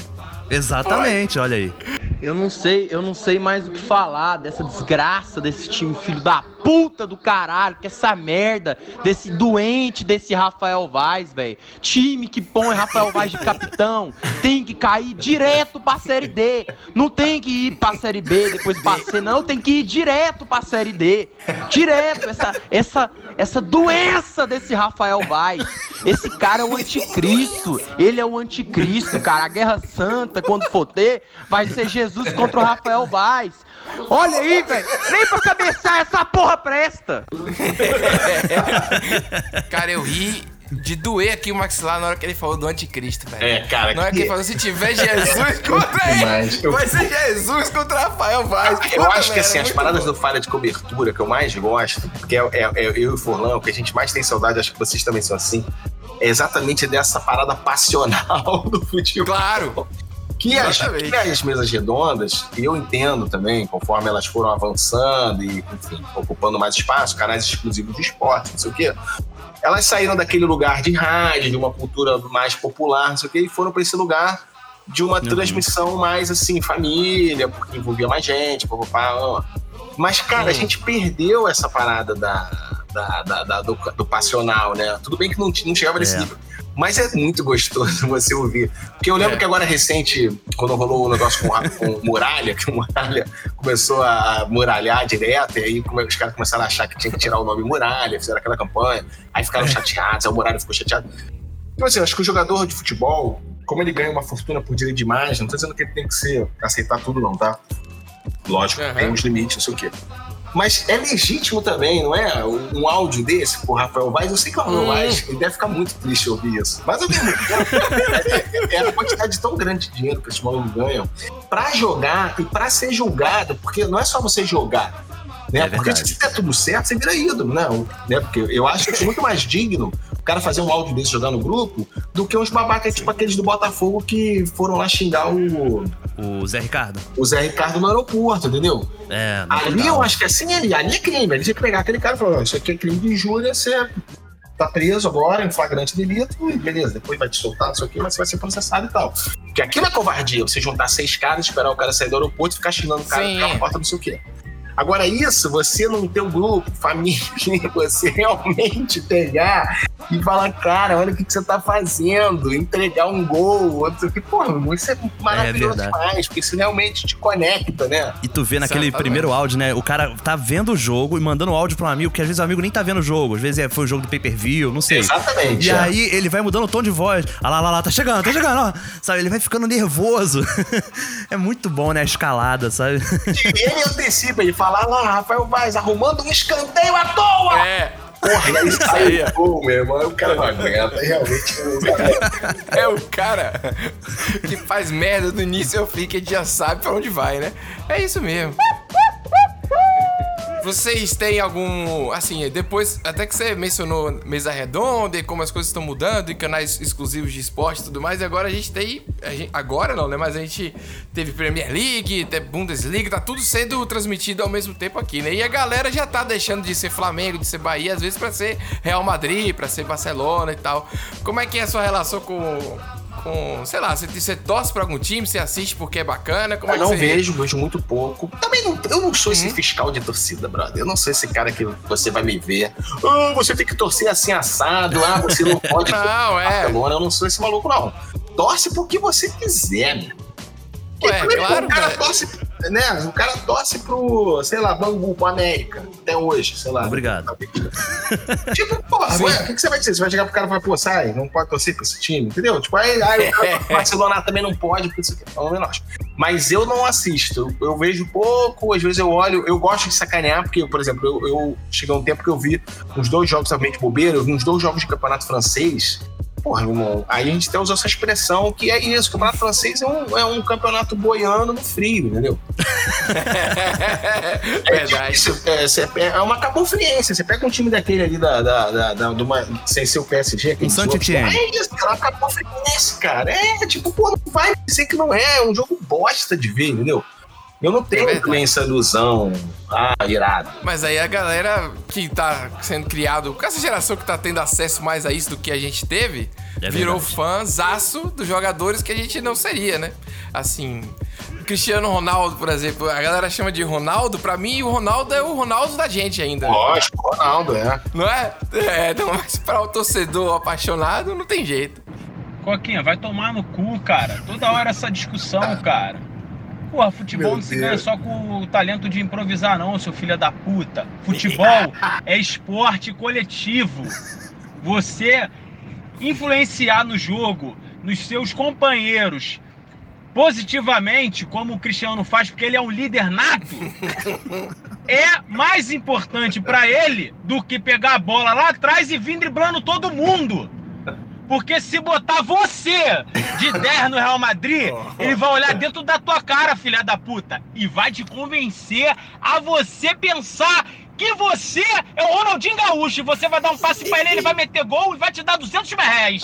Exatamente, olha aí. Eu não sei, eu não sei mais o que falar dessa desgraça desse time filho da puta do caralho, que essa merda desse doente desse Rafael Vaz, velho. Time que põe Rafael Vaz de capitão tem que cair direto pra Série D. Não tem que ir pra Série B, depois pra C, não, tem que ir direto pra Série D. Direto, essa, essa, essa doença desse Rafael Vaz. Esse cara é o anticristo. Ele é o anticristo, cara. A Guerra Santa, quando for ter, vai ser Jesus contra o Rafael Vaz. Olha aí, velho. Nem pra cabeçar essa porra presta. Cara, eu ri de doer aqui o maxilar na hora que ele falou do anticristo, velho. É, cara, Na hora que que- ele falou, se tiver Jesus contra ele. Eu- vai ser Jesus contra Rafael Vaz. Eu Puta, acho que assim, é as paradas bom. do falha de cobertura que eu mais gosto, porque é, é- é eu e o Furlan, o que a gente mais tem saudade, acho que vocês também são assim, é exatamente dessa parada passional do futebol. Claro. Que as, que as mesas redondas, e eu entendo também, conforme elas foram avançando e, enfim, ocupando mais espaço, canais exclusivos de esporte, não sei o quê, elas saíram daquele lugar de rádio, de uma cultura mais popular, não sei o quê, e foram para esse lugar de uma transmissão mais assim, família, porque envolvia mais gente, papapá. Mas, cara, a gente perdeu essa parada da, da- da- da- do, do passional, né? Tudo bem que não, não chegava nesse É. nível. Mas é muito gostoso você ouvir. Porque eu lembro É. que agora recente, quando rolou o negócio com, a- com o Muralha, que o Muralha começou a muralhar direto, e aí os caras começaram a achar que tinha que tirar o nome Muralha, fizeram aquela campanha, aí É. ficaram chateados, aí o Muralha ficou chateado. Então, assim, eu acho que o jogador de futebol, como ele ganha uma fortuna por direito de imagem, não tô dizendo que ele tem que ser, aceitar tudo, não, tá? Lógico, Aham. tem uns limites, não sei o quê. Mas é legítimo também, não é? Um, um áudio desse pro Rafael Vaz, eu sei que o Rafael Hum. Vaz ele deve ficar muito triste ouvir isso. Mas ao mesmo tempo, é, é a quantidade tão grande de dinheiro que esses malucos ganham pra jogar e pra ser julgado, porque não é só você jogar. Né? É porque se der tudo certo, você vira ídolo, né? O- né? Porque eu acho que é muito mais digno cara fazer um áudio desse jogar no grupo do que uns babacas tipo aqueles do Botafogo que foram lá xingar o, O Zé Ricardo. o Zé Ricardo no aeroporto, entendeu? É, Ali eu acho que assim, ali, ali é crime. Ele tinha que pegar aquele cara e falar: "Ó, Isso aqui é crime de injúria, você tá preso agora em flagrante delito, e beleza, depois vai te soltar, não sei o quê, mas você vai ser processado e tal. Porque aquilo é covardia, você juntar seis caras, esperar o cara sair do aeroporto e ficar xingando o cara pela porta, não sei o quê. Agora, isso, você no teu grupo, família, você realmente pegar e falar, cara, olha o que, que você tá fazendo, entregar um gol, não sei o quê. Porra, isso é maravilhoso verdade. demais, porque isso realmente te conecta, né? E tu vê naquele Exatamente. primeiro áudio, né? O cara tá vendo o jogo e mandando áudio pra um amigo, que às vezes o amigo nem tá vendo o jogo. Às vezes é, foi o jogo do pay-per-view, não sei. Exatamente. E é. aí ele vai mudando o tom de voz. Ah lá, lá, lá, tá chegando, tá chegando, ó. Sabe? Ele vai ficando nervoso. é muito bom, né? A escalada, sabe? E ele antecipa, ele fala "Ah lá, Rafael Vaz arrumando um escanteio à toa! É, Porra, e aí aí, sai ó. o gol, meu irmão. aí O cara não aguenta, realmente. o cara- é o cara que faz merda do início ao fim, que a gente já sabe pra onde vai, né? É isso mesmo. Vocês têm algum. Assim, depois, até que você mencionou mesa redonda e como as coisas estão mudando e canais exclusivos de esporte e tudo mais, e agora a gente tem. a gente- agora não, né? Mas a gente teve Premier League, teve Bundesliga, tá tudo sendo transmitido ao mesmo tempo aqui, né? E a galera já tá deixando de ser Flamengo, de ser Bahia, às vezes pra ser Real Madrid, pra ser Barcelona e tal. Como é que é a sua relação com. Com, sei lá, você, você torce pra algum time, você assiste porque é bacana? Como é Eu que não vejo, vejo muito pouco. Também não, eu não sou Uhum. esse fiscal de torcida, brother. Eu não sou esse cara que você vai me ver. Ah, você tem que torcer assim assado. Ah, você não pode Não, é. Barcelona. Eu não sou esse maluco, não. Torce porque você quiser, né? Porque, Ué, claro, o cara velho. torce, né? O cara torce pro, sei lá, Bangu, pro América, até hoje, sei lá. Obrigado. Tipo, porra, ué, o que, que você vai dizer? Você vai chegar pro cara e falar, pô, sai, não pode torcer pra esse time, entendeu? Tipo, aí, aí o Barcelona também não pode, porque isso aqui, pelo menos. Mas eu não assisto, eu, eu vejo pouco, às vezes eu olho, eu gosto de sacanear, porque, por exemplo, eu, eu cheguei um tempo que eu vi uns dois jogos realmente bobeira, eu vi uns dois jogos de campeonato francês. Porra, irmão, aí a gente até usou essa expressão que é isso, o campeonato francês é um, é um campeonato boiano no frio, entendeu? Verdade. Isso, é, é uma cabofriência. Você pega um time daquele ali da, da, da, da- uma, sem ser o PSG, aquele Um Saint-Étienne. É isso, cara, cabofriência, cara. É tipo, pô, não vai dizer que não é, é um jogo bosta de ver, entendeu? Eu não tenho verdade. também essa ilusão. Ah, irado. Mas aí a galera que tá sendo criado, com essa geração que tá tendo acesso mais a isso do que a gente teve, É virou fãzaço dos jogadores que a gente não seria, né? Assim, Cristiano Ronaldo, por exemplo, a galera chama de Ronaldo, pra mim o Ronaldo é o Ronaldo da gente ainda. Lógico, Ronaldo, é. Não é? É, não, mas pra o torcedor apaixonado não tem jeito. Coquinha, vai tomar no cu, cara. Toda hora essa discussão, cara. Porra, futebol Meu não se Deus. ganha só com o talento de improvisar, não, seu filho da puta. Futebol é esporte coletivo. Você influenciar no jogo, nos seus companheiros, positivamente, como o Cristiano faz, porque ele é um líder nato, é mais importante pra ele do que pegar a bola lá atrás e vir driblando todo mundo. Porque se botar você de 10 no Real Madrid, ele vai olhar dentro da tua cara, filha da puta, e vai te convencer a você pensar que você é o Ronaldinho Gaúcho. E você vai dar um passe pra ele, ele vai meter gol e vai te dar 200 mil reais.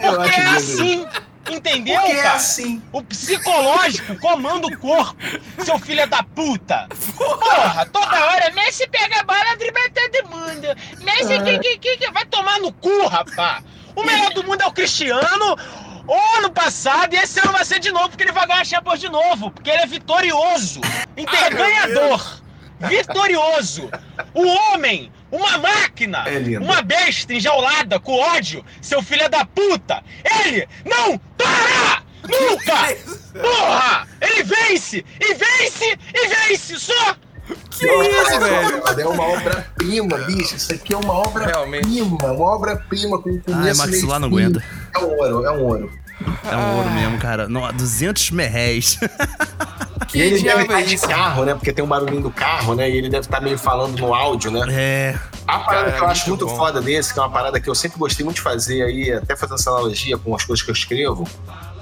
Porque é assim. Entendeu, Porque é cara? assim. O psicológico comanda o corpo, seu filho da puta. Porra, toda hora Messi pega a bola, dribla todo mundo. Messi que, que, que, que vai tomar no cu, rapá. O melhor do mundo é o Cristiano. O ano passado e esse ano vai ser de novo, porque ele vai ganhar a Champions de novo, porque ele é vitorioso. Entende? Ganhador. Vitorioso. O homem, uma máquina, É uma besta enjaulada com ódio, seu filho da puta. Ele não para! Nunca! Porra! Ele vence! E vence! E vence! Só! Que isso, velho? É uma obra-prima, bicho. Isso aqui é uma obra-prima. Uma obra-prima com começo Ai, maxilar não meio, fim. aguenta. É um ouro, é um ouro. É um ouro mesmo, cara. No, 200 merréis. E ele deve estar é de carro, né? Porque tem um barulhinho do carro, né? E ele deve estar meio falando no áudio, né? É. A parada Cara, que eu é acho muito muito bom. foda desse, que é uma parada que eu sempre gostei muito de fazer aí, até fazendo essa analogia com as coisas que eu escrevo,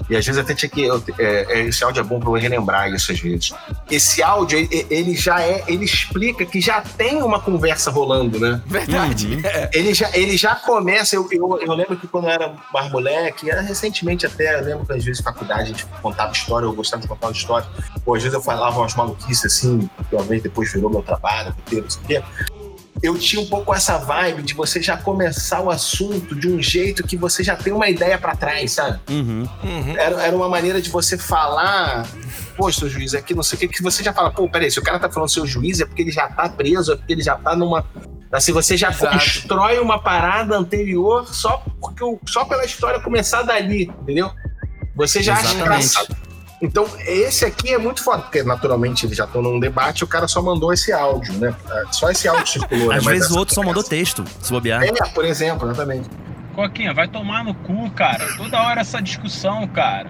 e às vezes até tinha que. eu- é, é, esse áudio é bom pra eu relembrar isso às vezes. Esse áudio, ele, ele já é. Ele explica que já tem uma conversa rolando, né? Verdade. É. Ele já, ele já começa. Eu, eu, eu lembro que quando eu era mais moleque, era recentemente até, eu lembro que às vezes faculdade a gente contava história, eu gostava de contar uma história. Pô, às vezes eu falava umas maluquices assim, que talvez depois virou meu trabalho, não sei o quê. Eu tinha um pouco essa vibe de você já começar o assunto de um jeito que você já tem uma ideia pra trás, sabe? Uhum. Era, era uma maneira de você falar, pô, seu juiz aqui, não sei o que, que você já fala, pô, peraí, se o cara tá falando seu juiz é porque ele já tá preso, é porque ele já tá numa. Assim, você já Exato. constrói uma parada anterior só, porque, o- só pela história começar dali, entendeu? Você já acha Exatamente. engraçado. Então, esse aqui é muito foda, porque naturalmente eles já estão num debate o cara só mandou esse áudio, né? Só esse áudio circulou, né? Às Mas vezes o outro só mandou texto, se bobear. É, por exemplo, exatamente. Coquinha, vai tomar no cu, cara. Toda hora essa discussão, cara.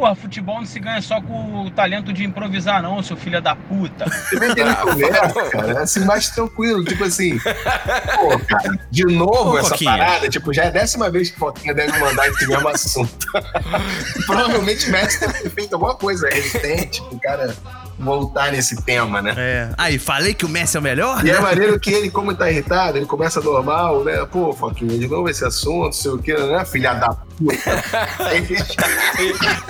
Porra, futebol não se ganha só com o talento de improvisar, não, seu filho da puta. Você vai entender conversa, cara. É assim, mais tranquilo. Tipo assim, pô, cara, de novo essa Coquinha. parada. Tipo, já é a décima vez que o Foquinha deve mandar esse mesmo assunto. Provavelmente o Messi deve ter feito alguma coisa resistente pro cara voltar nesse tema, né? É. Aí, falei que o Messi é o melhor? E é maneiro que ele, como tá irritado, ele começa normal, né? Pô, Foquinha, de novo esse assunto, sei o quê, né? Filha da puta.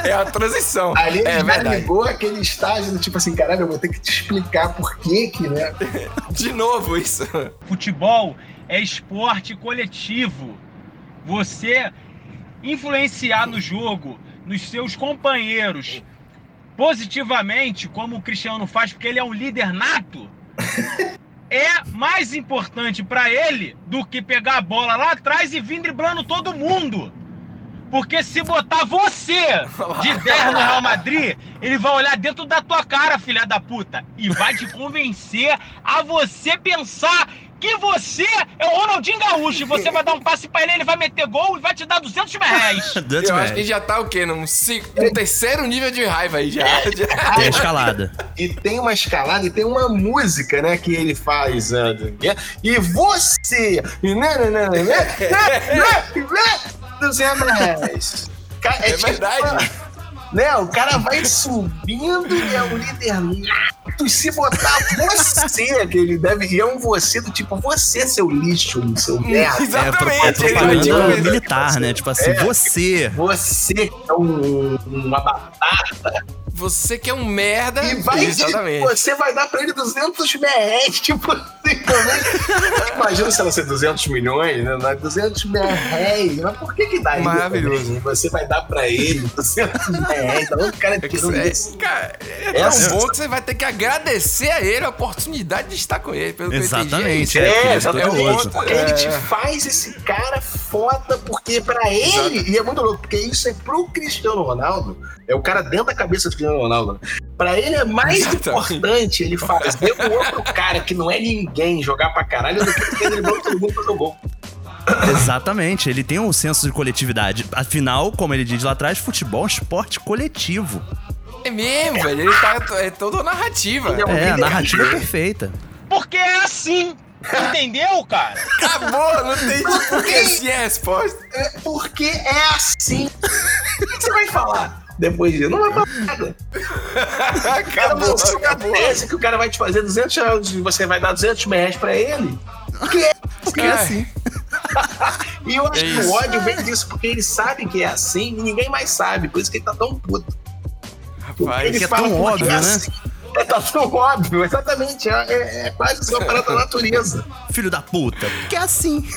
É a transição. Ali ele é já verdade. ligou aquele estágio do tipo assim, caralho, eu vou ter que te explicar por que que, né? De novo isso. Futebol é esporte coletivo. Você influenciar no jogo, nos seus companheiros, positivamente, como o Cristiano faz, porque ele é um líder nato, é mais importante pra ele do que pegar a bola lá atrás e vir driblando todo mundo. Porque se botar você de 10 no Real Madrid, ele vai olhar dentro da tua cara, filha da puta, e vai te convencer a você pensar que você é o Ronaldinho Gaúcho. E você vai dar um passe pra ele, ele vai meter gol e vai te dar 200 mil reais. Eu acho que já tá o quê? Num, num terceiro nível de raiva aí já. já. Tem a escalada. E tem uma escalada e tem uma música, né, que ele faz. né, e você! E né, né, né, né, né, né, né, 200 reais. Ca- É verdade. Né, o cara vai subindo e é o líder nato. E se botar você, que ele deve. E é um você do tipo, você, seu lixo, seu merda. É, pro- é Exatamente. te propaganda convencer. militar, né? Tipo assim, É. você. Você é um, uma batata. Você que é um merda. E vai Exatamente. você vai dar pra ele 200 mil reais, tipo assim, também. Imagina se ela ser 200 milhões, né? Dá 200 mil reais. Mas por que que dá isso? Maravilhoso. Você vai dar pra ele 200 mil reais. Da onde o cara tirou É, isso? cara, é tão Essa- bom que você vai ter que agradecer a ele a oportunidade de estar com ele. Pelo Exatamente, é, é. É, é exatamente. curioso. Porque ele te É. faz esse cara foda, porque pra ele, e é muito louco, porque isso é pro Cristiano Ronaldo, é o cara dentro da cabeça do Cristiano Ronaldo. Pra ele é mais Exatamente. importante ele fazer o outro cara que não é ninguém jogar pra caralho do que ele driblando todo mundo fazer o gol. Exatamente, ele tem um senso de coletividade. Afinal, como ele diz lá atrás, futebol é um esporte coletivo. É mesmo, velho. Ele tá é toda narrativa. Ele é um É, a líder. narrativa é perfeita. Porque é assim. Entendeu, cara? Acabou, não tem porque assim é a resposta. É porque é assim. O que você vai falar depois disso? Não vai falar nada. Acabou, Você acabou. pensa que o cara vai te fazer 200 reais e você vai dar 200 mil reais pra ele? Porque é Porque é assim. E eu acho É que o ódio vem disso, porque ele sabe que é assim e ninguém mais sabe. Por isso que ele tá tão puto. Rapaz, ele que é fala tão porque óbvio, é né? assim. É, tá tão óbvio, exatamente. É, é, é quase uma parada da natureza. Filho da puta. Porque é assim.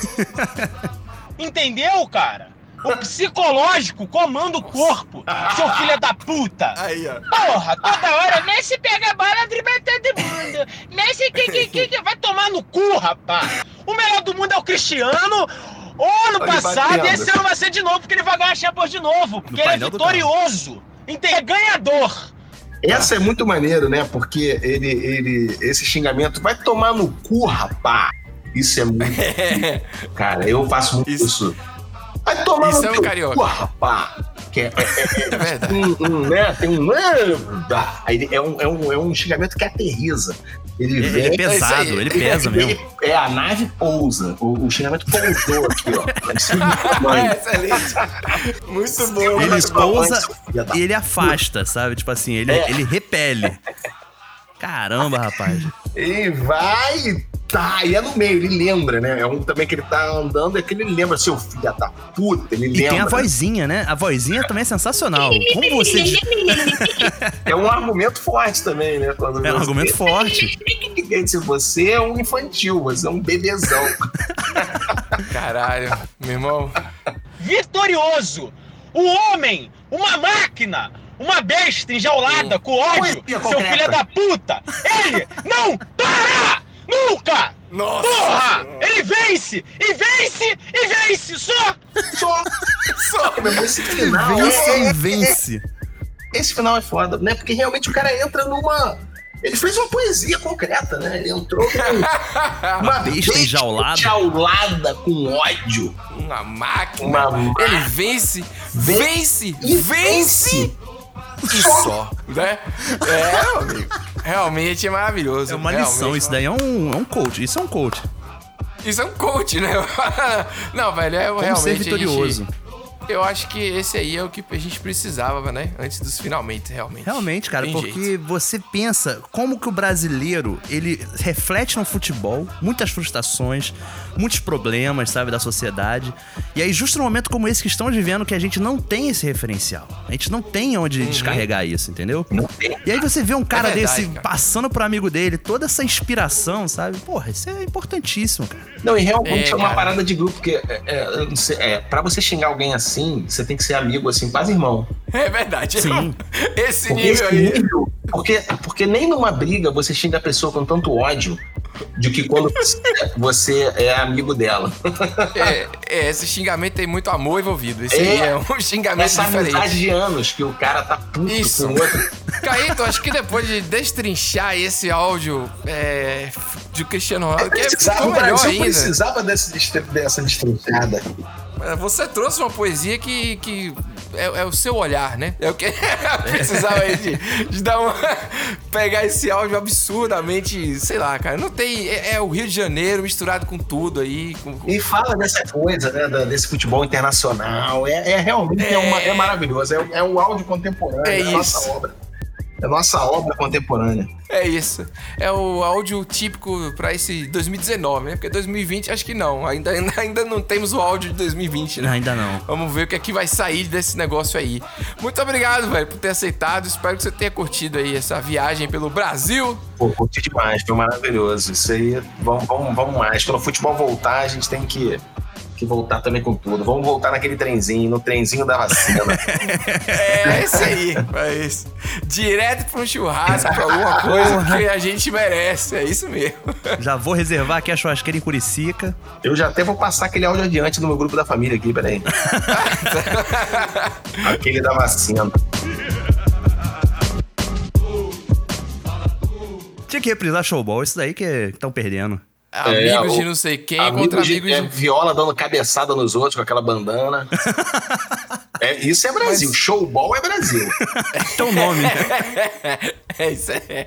Entendeu, cara? O psicológico comanda o corpo, seu filho da puta. Aí, ó. Porra, toda hora Messi pega a bola, dribla todo mundo. Messi que, que, que, que vai tomar no cu, rapaz. O melhor do mundo é o Cristiano. O ano Olha, passado, esse ano vai ser de novo, porque ele vai ganhar a Champions de novo. Porque ele é vitorioso. Entendeu? É ganhador. Essa é muito maneiro, né? Porque ele, ele, esse xingamento vai tomar no cu, rapá. Isso é muito. Cara, eu faço muito Isso- isso. Vai tomar isso no é um carioca. rapá. Que é, é, é, É verdade. um, um, né? Tem um. Aí É um, é, um, é um xingamento que aterriza. Ele Ele vem. é pesado, aí. ele pesa ele- mesmo. É, a nave pousa. O, o xingamento pousou aqui, ó. É, excelente. Muito bom. Ele pousa e ele afasta, sabe? Tipo assim, ele, É. ele repele. Caramba, rapaz. E vai. Tá, e é no meio, ele lembra, né? É um também que ele tá andando, é que ele lembra, seu filho da puta, ele E lembra. tem a vozinha, né? A vozinha também é sensacional. Como você. É um argumento forte também, né? Quando É um você- argumento forte. Se você é um infantil, você é um bebezão. Caralho, meu irmão. Vitorioso. O homem, uma máquina, uma besta enjaulada com ódio, seu concreta. filho da puta. Ele não para! Nunca! Nossa! Porra! Ele vence! E vence! E vence! Só! Só. Só. Esse final, Vence é- e vence. esse final é foda, né? Porque realmente o cara entra numa. Ele fez uma poesia concreta, né? Ele entrou com uma Besta enjaulada. enjaulada com ódio. Uma máquina. Uma máquina. Ele vence, vence, E vence. E só, né? É, meu amigo. Realmente é maravilhoso. É uma lição, realmente. isso daí é um, é um coach. Isso é um coach. Isso é um coach, né? Não, velho, é Como realmente. ser a gente- vitorioso. Eu acho que esse aí é o que a gente precisava, né? Antes dos finalmente, realmente. Realmente, cara, Tem porque jeito. você pensa como que o brasileiro, ele reflete no futebol muitas frustrações, muitos problemas, sabe, da sociedade. E aí, justo no momento como esse que estamos vivendo, que a gente não tem esse referencial. A gente não tem onde descarregar isso, entendeu? E aí você vê um cara Uhum. É verdade, desse cara. passando pro amigo dele, toda essa inspiração, sabe? Porra, isso é importantíssimo, cara. Não, e realmente É, é, uma cara. parada de grupo, porque é, é, eu não sei, é, pra você xingar alguém assim, você tem que ser amigo, assim, quase irmão. É verdade. Sim. Esse Porque nível esse aí. nível- porque, porque nem numa briga você xinga a pessoa com tanto ódio de que quando você, é amigo dela. É, é, esse xingamento tem muito amor envolvido. Esse É. aí é um xingamento Essa diferente. de anos que o cara tá puto Isso. com o outro. Caíto, acho que depois de destrinchar esse áudio é, de Cristiano Ronaldo, que Precisava, ficou o melhor Brasil ainda. precisava desse, destre- dessa destrinchada. Você trouxe uma poesia que, que é, é o seu olhar, né? É o que precisava aí de, de dar uma. pegar esse áudio absurdamente, sei lá, cara. Não tem. É, é o Rio de Janeiro misturado com tudo aí. Com, com- E fala dessa coisa, né, da- desse futebol internacional. É, é realmente é, uma- é maravilhoso. É, é o áudio contemporâneo É da nossa isso. obra. É nossa obra contemporânea. É isso. É o áudio típico pra esse 2019, né? Porque 2020 acho que não. Ainda, ainda, ainda não temos o áudio de 2020, né? Ainda não. Vamos ver o que é que vai sair desse negócio aí. Muito obrigado, velho, por ter aceitado. Espero que você tenha curtido aí essa viagem pelo Brasil. Pô, curti demais, foi maravilhoso. Isso aí, vamos, vamos, vamos mais. Quando o futebol voltar, a gente tem que, que voltar também com tudo. Vamos voltar naquele trenzinho, no trenzinho da vacina. É isso aí. É isso. Direto pra um churrasco, pra alguma coisa que a gente merece. É isso mesmo. Já vou reservar aqui a churrasqueira em Curicica. Eu já até vou passar aquele áudio adiante no meu grupo da família aqui, peraí. aquele da vacina. Tinha que reprisar showball, isso daí que estão perdendo. Amigos É, de não sei quem amigos contra de- amigos é, de... Viola dando cabeçada nos outros com aquela bandana. É, isso é Brasil. Showball é Brasil. Então nome. é isso aí.